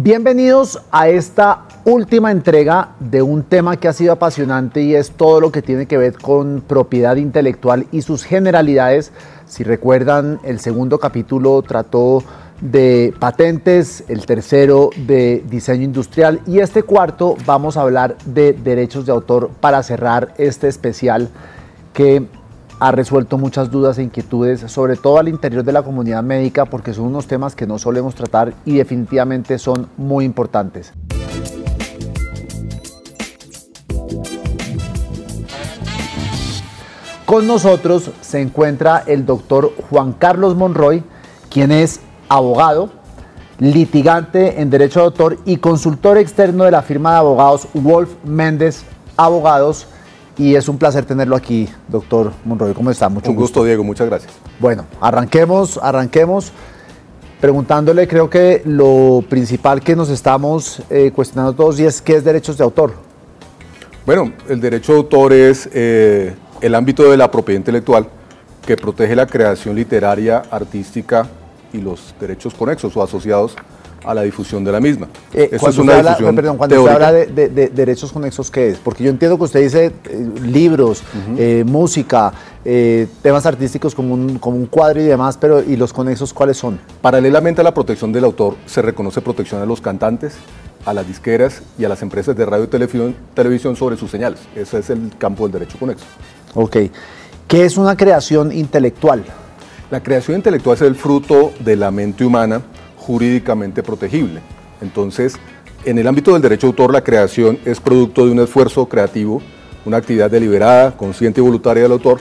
Bienvenidos a esta última entrega de un tema que ha sido apasionante y es todo lo que tiene que ver con propiedad intelectual y sus generalidades. Si recuerdan, el segundo capítulo trató de patentes, el tercero de diseño industrial y este cuarto vamos a hablar de derechos de autor para cerrar este especial que ha resuelto muchas dudas e inquietudes, sobre todo al interior de la comunidad médica, porque son unos temas que no solemos tratar y definitivamente son muy importantes. Con nosotros se encuentra el doctor Juan Carlos Monroy, quien es abogado, litigante en derecho de autor y consultor externo de la firma de abogados Wolf Méndez Abogados y es un placer tenerlo aquí, doctor Monroy. ¿Cómo está? Mucho un gusto, Diego. Muchas gracias. Bueno, arranquemos, arranquemos preguntándole, creo que lo principal que nos estamos eh, cuestionando todos y es qué es derechos de autor. Bueno, el derecho de autor es eh, el ámbito de la propiedad intelectual que protege la creación literaria, artística y los derechos conexos o asociados a la difusión de la misma. Eh, Eso es una difusión perdón, cuando usted habla de, derechos conexos, ¿qué es? Porque yo entiendo que usted dice eh, libros, eh, música, temas artísticos como un, como un cuadro y demás, pero ¿y los conexos cuáles son? Paralelamente a la protección del autor, se reconoce protección a los cantantes, a las disqueras y a las empresas de radio y televisión, televisión sobre sus señales. Ese es el campo del derecho conexo. Ok. ¿Qué es una creación intelectual? La creación intelectual es el fruto de la mente humana jurídicamente protegible. Entonces, en el ámbito del derecho de autor, la creación es producto de un esfuerzo creativo, una actividad deliberada, consciente y voluntaria del autor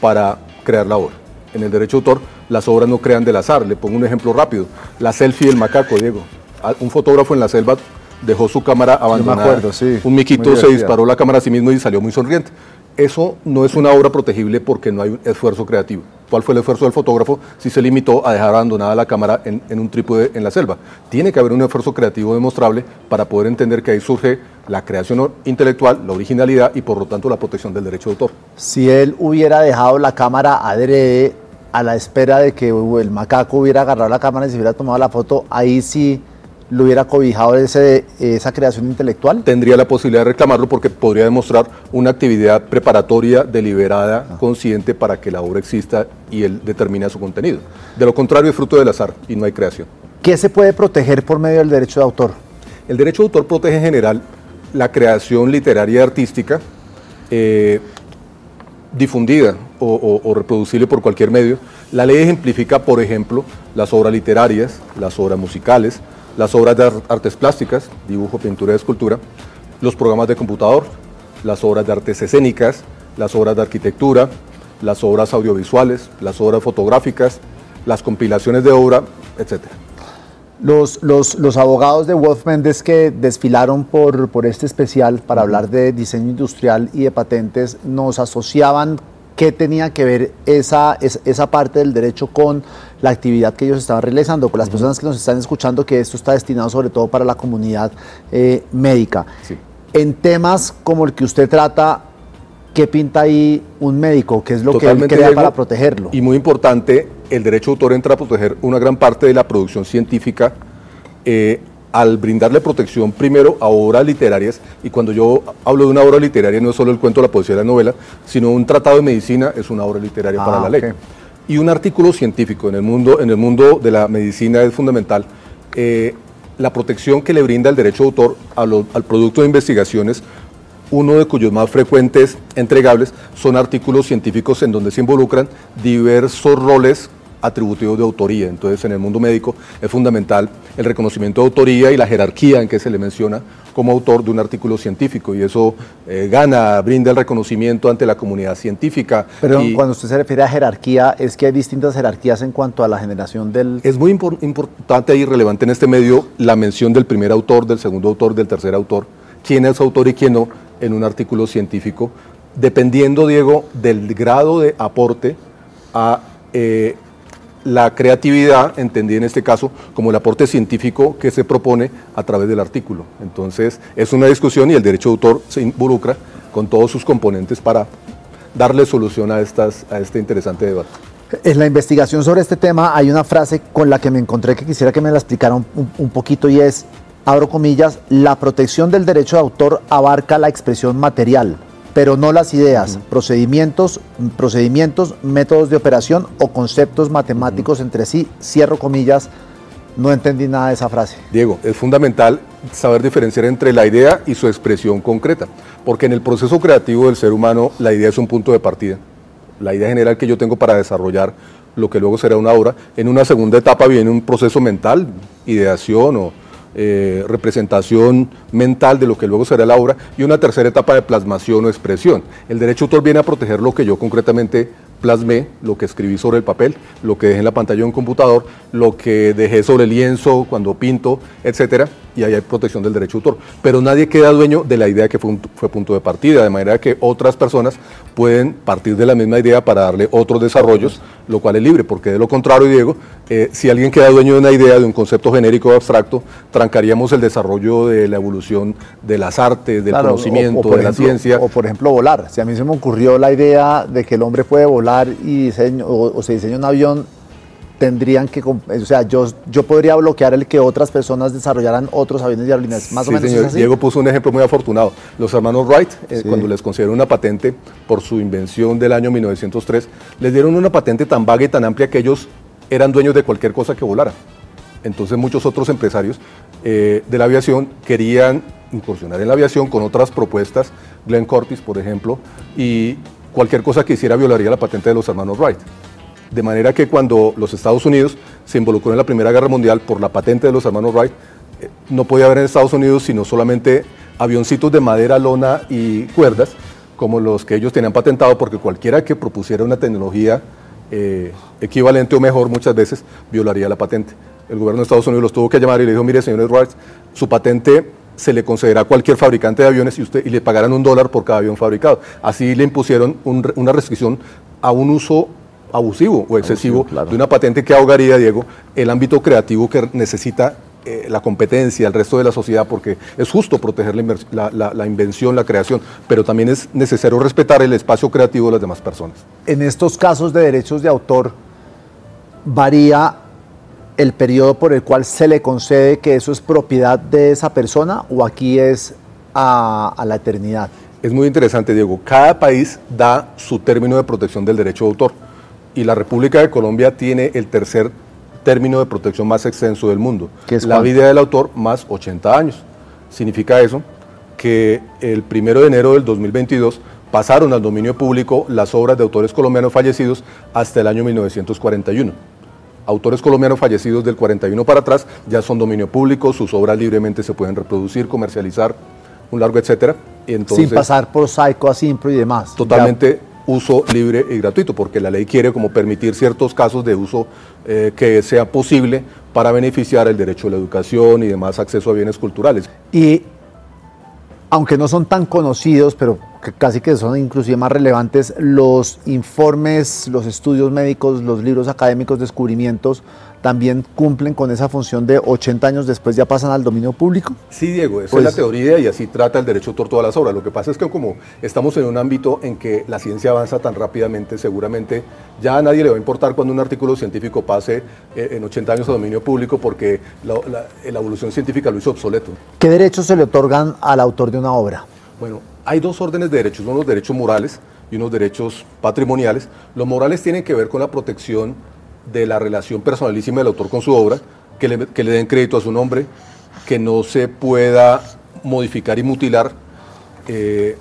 para crear la obra. En el derecho de autor, las obras no crean del azar. Le pongo un ejemplo rápido. La selfie del macaco, Diego. Un fotógrafo en la selva dejó su cámara abandonada. un miquito se disparó la cámara a sí mismo y salió muy sonriente. Eso no es una obra protegible porque no hay un esfuerzo creativo. ¿Cuál fue el esfuerzo del fotógrafo si se limitó a dejar abandonada la cámara en, un trípode en la selva? Tiene que haber un esfuerzo creativo demostrable para poder entender que ahí surge la creación intelectual, la originalidad y por lo tanto la protección del derecho de autor. Si él hubiera dejado la cámara adrede a la espera de que el macaco hubiera agarrado la cámara y se hubiera tomado la foto, ahí sí lo hubiera cobijado ese, esa creación intelectual? Tendría la posibilidad de reclamarlo porque podría demostrar una actividad preparatoria, deliberada, ah. consciente para que la obra exista y él determine su contenido. De lo contrario, es fruto del azar y no hay creación. ¿Qué se puede proteger por medio del derecho de autor? El derecho de autor protege en general la creación literaria y artística eh, difundida o, o, reproducible por cualquier medio. La ley ejemplifica, por ejemplo, las obras literarias, las obras musicales, las obras de artes plásticas, dibujo, pintura y escultura, los programas de computador, las obras de artes escénicas, las obras de arquitectura, las obras audiovisuales, las obras fotográficas, las compilaciones de obra, etc. Los, los, abogados de Wolf Mendes que desfilaron por, por este especial para hablar de diseño industrial y de patentes nos asociaban qué tenía que ver esa, esa parte del derecho con la actividad que ellos estaban realizando, con las personas que nos están escuchando, que esto está destinado sobre todo para la comunidad eh, médica. En temas como el que usted trata, ¿qué pinta ahí un médico? ¿Qué es lo que él crea para protegerlo? Y muy importante, el derecho de autor entra a proteger una gran parte de la producción científica eh, al brindarle protección primero a obras literarias, y cuando yo hablo de una obra literaria no es solo el cuento, la poesía y la novela, sino un tratado de medicina es una obra literaria para ah, la ley. Y un artículo científico en el mundo, en el mundo de la medicina es fundamental. Eh, la protección que le brinda el derecho de autor al producto de investigaciones, uno de cuyos más frecuentes entregables son artículos científicos en donde se involucran diversos roles atributivos de autoría. Entonces, en el mundo médico es fundamental el reconocimiento de autoría y la jerarquía en que se le menciona como autor de un artículo científico y eso eh, gana, brinda el reconocimiento ante la comunidad científica. Pero cuando usted se refiere a jerarquía, es que hay distintas jerarquías en cuanto a la generación del... Es muy importante y relevante en este medio la mención del primer autor, del segundo autor, del tercer autor, quién es autor y quién no en un artículo científico, dependiendo, Diego, del grado de aporte a... Eh, la creatividad, entendí en este caso, como el aporte científico que se propone a través del artículo. Entonces, es una discusión y el derecho de autor se involucra con todos sus componentes para darle solución a, estas, a este interesante debate. En la investigación sobre este tema hay una frase con la que me encontré que quisiera que me la explicara un, poquito y es, abro comillas, la protección del derecho de autor abarca la expresión material, pero no las ideas, procedimientos, procedimientos, métodos de operación o conceptos matemáticos entre sí, cierro comillas, no entendí nada de esa frase. Diego, es fundamental saber diferenciar entre la idea y su expresión concreta, porque en el proceso creativo del ser humano la idea es un punto de partida. La idea general que yo tengo para desarrollar lo que luego será una obra. En una segunda etapa viene un proceso mental, ideación o eh, representación mental de lo que luego será la obra y una tercera etapa de plasmación o expresión. El derecho autor viene a proteger lo que yo concretamente plasmé, lo que escribí sobre el papel, lo que dejé en la pantalla de un computador, lo que dejé sobre el lienzo cuando pinto, etcétera, y ahí hay protección del derecho autor. Pero nadie queda dueño de la idea que fue, fue punto de partida, de manera que otras personas pueden partir de la misma idea para darle otros desarrollos, lo cual es libre, porque de lo contrario, Diego, eh, si alguien queda dueño de una idea, de un concepto genérico o abstracto, trancaríamos el desarrollo de la evolución de las artes, del conocimiento, de la ciencia. O por ejemplo volar. Si a mí se me ocurrió la idea de que el hombre puede volar y diseño, o se diseña un avión tendrían que, o sea, yo, yo podría bloquear el que otras personas desarrollaran otros aviones de aerolíneas. Más o menos. Señor, Diego puso un ejemplo muy afortunado. Los hermanos Wright, eh, cuando les concedieron una patente por su invención del año 1903, les dieron una patente tan vaga y tan amplia que ellos eran dueños de cualquier cosa que volara. Entonces muchos otros empresarios eh, de la aviación querían incursionar en la aviación con otras propuestas, Glenn Curtis, por ejemplo, y cualquier cosa que hiciera violaría la patente de los hermanos Wright. De manera que cuando los Estados Unidos se involucró en la Primera Guerra Mundial por la patente de los hermanos Wright, eh, no podía haber en Estados Unidos sino solamente avioncitos de madera, lona y cuerdas, como los que ellos tenían patentado, porque cualquiera que propusiera una tecnología eh, equivalente o mejor muchas veces violaría la patente. El gobierno de Estados Unidos los tuvo que llamar y le dijo, mire, señores Wright, su patente se le concederá a cualquier fabricante de aviones y, usted, y le pagarán un dólar por cada avión fabricado. Así le impusieron una restricción a un uso abusivo o excesivo de una patente que ahogaría, Diego, el ámbito creativo que necesita eh, la competencia, el resto de la sociedad, porque es justo proteger la, invención, la creación, pero también es necesario respetar el espacio creativo de las demás personas. En estos casos de derechos de autor, varía el periodo por el cual se le concede que eso es propiedad de esa persona o aquí es a, a la eternidad. Es muy interesante, Diego. Cada país da su término de protección del derecho de autor y la República de Colombia tiene el tercer término de protección más extenso del mundo. ¿Qué es la vida del autor más 80 años. Significa eso que el primero de enero del 2022 pasaron al dominio público las obras de autores colombianos fallecidos hasta el año 1941. Autores colombianos fallecidos del 41 para atrás ya son dominio público, sus obras libremente se pueden reproducir, comercializar, un largo etcétera. Sin pasar por Saico, Asimpro y demás. Totalmente uso libre y gratuito, porque la ley quiere como permitir ciertos casos de uso eh, que sea posible para beneficiar el derecho a la educación y demás acceso a bienes culturales. Y aunque no son tan conocidos, pero casi que son inclusive más relevantes, los informes, los estudios médicos, los libros académicos, descubrimientos, también cumplen con esa función de 80 años después ya pasan al dominio público? Sí, Diego, esa es la pues teoría y así trata el derecho autor todas las obras. Lo que pasa es que como estamos en un ámbito en que la ciencia avanza tan rápidamente, seguramente ya a nadie le va a importar cuando un artículo científico pase eh, en 80 años a dominio público porque la, la evolución científica lo hizo obsoleto. ¿Qué derechos se le otorgan al autor de una obra? Bueno, hay dos órdenes de derechos, uno los derechos morales y unos derechos patrimoniales. Los morales tienen que ver con la protección de la relación personalísima del autor con su obra, que le, que le den crédito a su nombre, que no se pueda modificar y mutilar eh,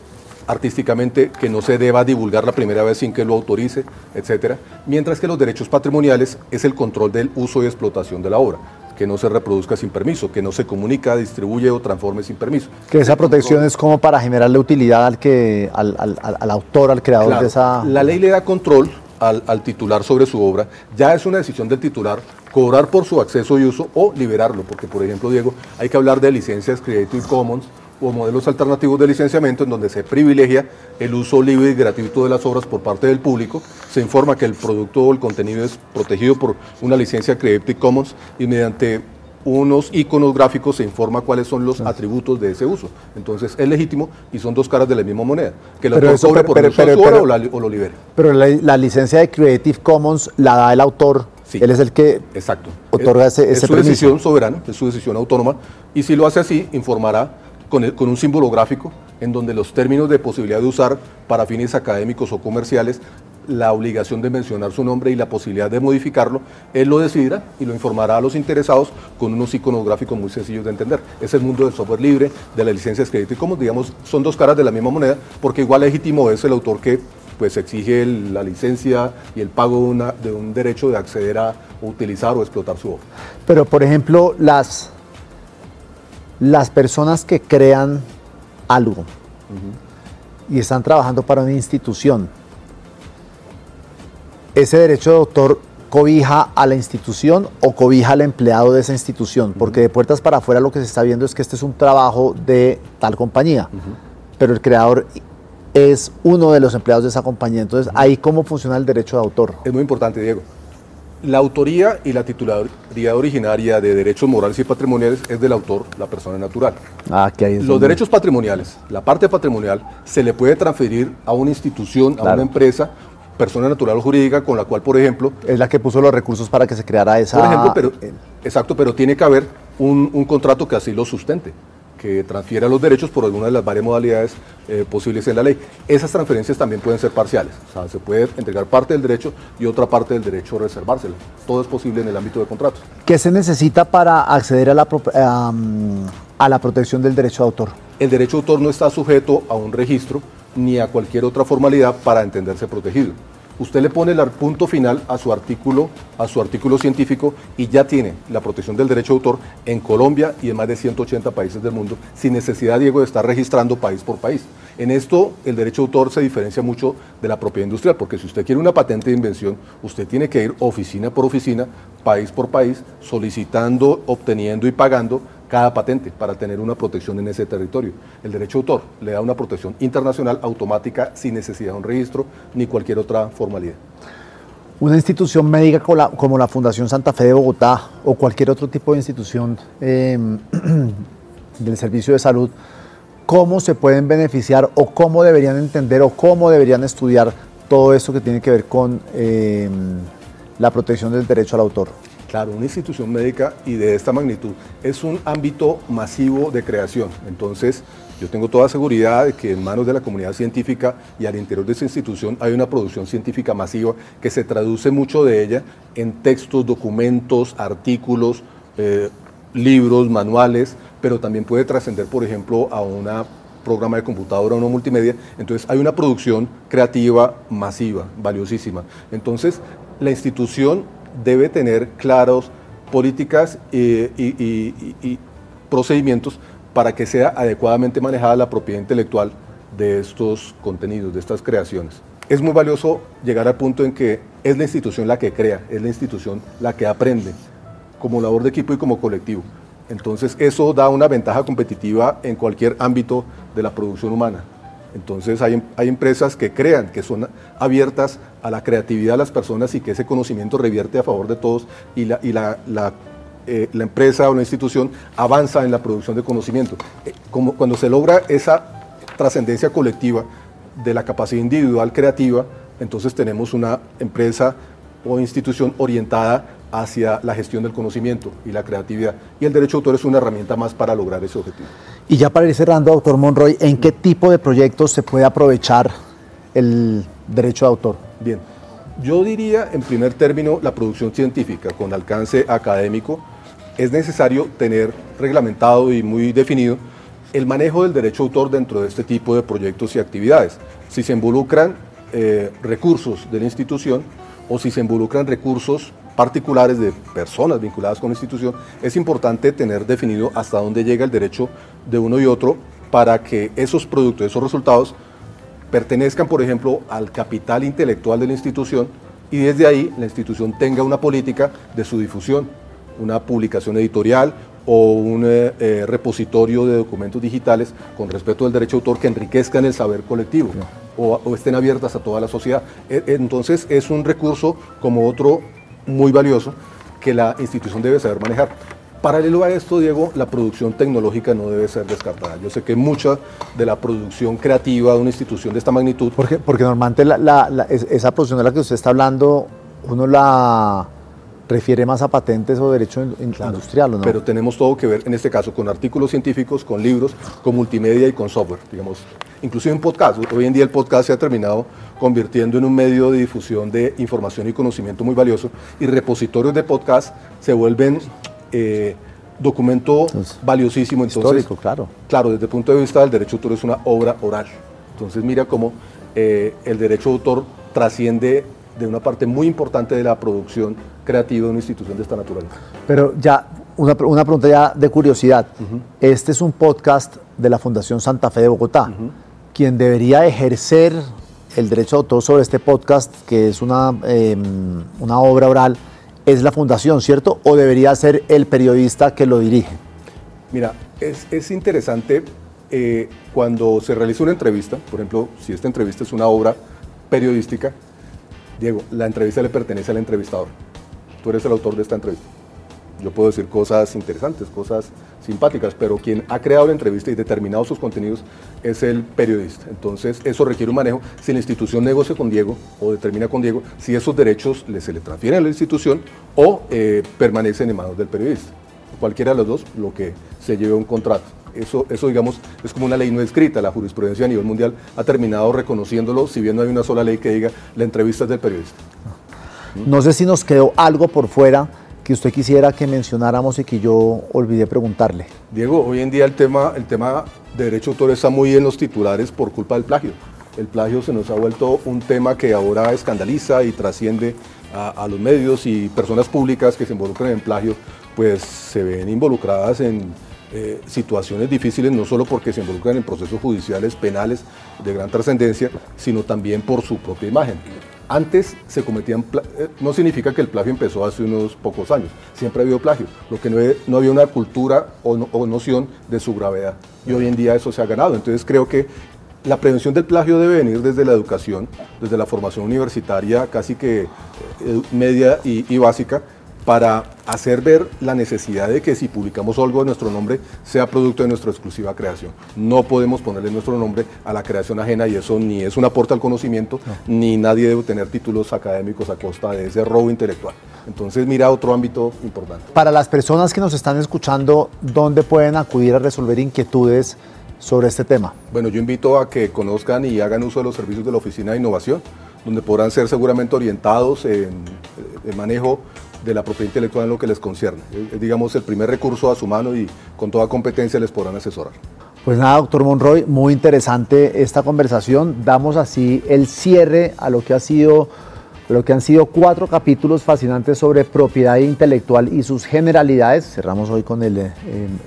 artísticamente, que no se deba divulgar la primera vez sin que lo autorice, etc. Mientras que los derechos patrimoniales es el control del uso y explotación de la obra que no se reproduzca sin permiso, que no se comunica, distribuye o transforme sin permiso. Que esa protección es como para generarle utilidad al, que, al, al, autor, al creador de esa... La ley le da control al, titular sobre su obra, ya es una decisión del titular cobrar por su acceso y uso o liberarlo, porque por ejemplo, Diego, hay que hablar de licencias Creative Commons o modelos alternativos de licenciamiento en donde se privilegia el uso libre y gratuito de las obras por parte del público, se informa que el producto o el contenido es protegido por una licencia Creative Commons y mediante unos iconos gráficos se informa cuáles son los atributos de ese uso. Entonces es legítimo y son dos caras de la misma moneda. Que lo cobre por el o, o, lo libere. Pero la, licencia de Creative Commons la da el autor Él es el que Exacto. otorga ese, es su decisión soberana, es su decisión autónoma, y si lo hace así, informará con, con un símbolo gráfico en donde los términos de posibilidad de usar para fines académicos o comerciales la obligación de mencionar su nombre y la posibilidad de modificarlo, él lo decidirá y lo informará a los interesados con unos iconos gráficos muy sencillos de entender. Es el mundo del software libre, de la licencia de crédito y como digamos son dos caras de la misma moneda, porque igual legítimo es el autor que pues exige la licencia y el pago de, una, de, un derecho de acceder a utilizar o explotar su obra. Pero por ejemplo, las, las personas que crean algo y están trabajando para una institución, ¿ese derecho de autor cobija a la institución o cobija al empleado de esa institución? Porque de puertas para afuera lo que se está viendo es que este es un trabajo de tal compañía, pero el creador es uno de los empleados de esa compañía. Entonces, ahí cómo funciona el derecho de autor. Es muy importante, Diego. La autoría y la titularidad originaria de derechos morales y patrimoniales es del autor, la persona natural. Ah, que hay Los derechos patrimoniales, la parte patrimonial, se le puede transferir a una institución, a una empresa, persona natural o jurídica, con la cual, por ejemplo... Es la que puso los recursos para que se creara esa... Por ejemplo, pero, exacto, pero tiene que haber un, un contrato que así lo sustente que transfiera los derechos por alguna de las varias modalidades eh, posibles en la ley. Esas transferencias también pueden ser parciales, o sea, se puede entregar parte del derecho y otra parte del derecho reservársela. Todo es posible en el ámbito de contratos. ¿Qué se necesita para acceder a la, a la protección del derecho de autor? El derecho de autor no está sujeto a un registro ni a cualquier otra formalidad para entenderse protegido usted le pone el punto final a su artículo, a su artículo científico y ya tiene la protección del derecho de autor en Colombia y en más de 180 países del mundo, sin necesidad, Diego, de estar registrando país por país. En esto el derecho de autor se diferencia mucho de la propiedad industrial, porque si usted quiere una patente de invención, usted tiene que ir oficina por oficina, país por país, solicitando, obteniendo y pagando cada patente para tener una protección en ese territorio. El derecho de autor le da una protección internacional automática sin necesidad de un registro ni cualquier otra formalidad. Una institución médica como la, Fundación Santa Fe de Bogotá o cualquier otro tipo de institución em, del servicio de salud, ¿cómo se pueden beneficiar o cómo deberían entender o cómo deberían estudiar todo esto que tiene que ver con em, la protección del derecho al autor? Claro, una institución médica y de esta magnitud es un ámbito masivo de creación. Entonces, yo tengo toda seguridad de que en manos de la comunidad científica y al interior de esa institución hay una producción científica masiva que se traduce mucho de ella en textos, documentos, artículos, eh, libros, manuales, pero también puede trascender, por ejemplo, a un programa de computadora o una multimedia. Entonces hay una producción creativa masiva, valiosísima. Entonces la institución debe tener claros políticas y, procedimientos para que sea adecuadamente manejada la propiedad intelectual de estos contenidos, de estas creaciones. Es muy valioso llegar al punto en que es la institución la que crea, es la institución la que aprende, como labor de equipo y como colectivo. Entonces eso da una ventaja competitiva en cualquier ámbito de la producción humana. Entonces hay, hay, empresas que crean, que son abiertas a la creatividad de las personas y que ese conocimiento revierte a favor de todos y la, y la, la, eh, empresa o la institución avanza en la producción de conocimiento. Eh, como cuando se logra esa trascendencia colectiva de la capacidad individual creativa, entonces tenemos una empresa o institución orientada hacia la gestión del conocimiento y la creatividad. Y el derecho de autor es una herramienta más para lograr ese objetivo. Y ya para ir cerrando, doctor Monroy, ¿en qué tipo de proyectos se puede aprovechar el derecho de autor? Bien, yo diría en primer término la producción científica con alcance académico. Es necesario tener reglamentado y muy definido el manejo del derecho de autor dentro de este tipo de proyectos y actividades. Si se involucran eh, recursos de la institución o si se involucran recursos particulares de personas vinculadas con la institución, es importante tener definido hasta dónde llega el derecho de uno y otro para que esos productos, esos resultados, pertenezcan, por ejemplo, al capital intelectual de la institución y desde ahí la institución tenga una política de su difusión, una publicación editorial o un eh, eh, repositorio de documentos digitales con respecto al derecho de autor que enriquezcan el saber colectivo o, o, estén abiertas a toda la sociedad. E, entonces es un recurso como otro muy valioso que la institución debe saber manejar. Paralelo a esto, Diego, la producción tecnológica no debe ser descartada. Yo sé que mucha de la producción creativa de una institución de esta magnitud... Porque, porque normalmente esa producción de la que usted está hablando, uno la, refiere más a patentes o derecho industrial, ¿o no? Pero tenemos todo que ver, en este caso, con artículos científicos, con libros, con multimedia y con software, digamos. Inclusive en podcast. Hoy en día el podcast se ha terminado convirtiendo en un medio de difusión de información y conocimiento muy valioso y repositorios de podcast se vuelven eh, documento valiosísimo. Entonces, histórico, claro. Claro, desde el punto de vista del derecho de autor es una obra oral. Entonces mira cómo eh, el derecho de autor trasciende de una parte muy importante de la producción creativa de una institución de esta naturaleza. Pero ya, una, pregunta ya de curiosidad. Este es un podcast de la Fundación Santa Fe de Bogotá. Quien debería ejercer el derecho de autor sobre este podcast, que es una, em, una obra oral, es la fundación, ¿cierto? ¿O debería ser el periodista que lo dirige? Mira, es, es interesante eh, cuando se realiza una entrevista, por ejemplo, si esta entrevista es una obra periodística, Diego, la entrevista le pertenece al entrevistador. Tú eres el autor de esta entrevista. Yo puedo decir cosas interesantes, cosas simpáticas, pero quien ha creado la entrevista y determinado sus contenidos es el periodista. Entonces, eso requiere un manejo. Si la institución negocia con Diego o determina con Diego, si esos derechos se le transfieren a la institución o eh, permanecen en manos del periodista. Cualquiera de los dos, lo que se lleve un contrato. Eso, eso, digamos, es como una ley no escrita. La jurisprudencia a nivel mundial ha terminado reconociéndolo, si bien no hay una sola ley que diga la entrevista es del periodista. No sé si nos quedó algo por fuera que usted quisiera que mencionáramos y que yo olvidé preguntarle. Diego, hoy en día el tema, el tema de derecho de autor está muy en los titulares por culpa del plagio. El plagio se nos ha vuelto un tema que ahora escandaliza y trasciende a, los medios y personas públicas que se involucran en plagio, pues se ven involucradas en eh, situaciones difíciles, no solo porque se involucran en procesos judiciales penales de gran trascendencia, sino también por su propia imagen. Antes se cometían, eh, no significa que el plagio empezó hace unos pocos años, siempre ha habido plagio, lo que no, había una cultura o, noción de su gravedad. Y hoy en día eso se ha ganado. Entonces creo que la prevención del plagio debe venir desde la educación, desde la formación universitaria, casi que eh, media y básica, para hacer ver la necesidad de que si publicamos algo de nuestro nombre sea producto de nuestra exclusiva creación. No podemos ponerle nuestro nombre a la creación ajena y eso ni es un aporte al conocimiento, ni nadie debe tener títulos académicos a costa de ese robo intelectual. Entonces mira otro ámbito importante. Para las personas que nos están escuchando, ¿dónde pueden acudir a resolver inquietudes sobre este tema? Bueno, yo invito a que conozcan y hagan uso de los servicios de la Oficina de Innovación, donde podrán ser seguramente orientados en el manejo de la propiedad intelectual en lo que les concierne. Es, digamos, el primer recurso a su mano y con toda competencia les podrán asesorar. Pues nada, doctor Monroy, muy interesante esta conversación. Damos así el cierre a lo que ha sido lo que han sido cuatro capítulos fascinantes sobre propiedad intelectual y sus generalidades. Cerramos hoy con el, eh,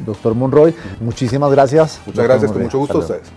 doctor Monroy. Muchísimas gracias. Muchas gracias, con mucho gusto a ustedes.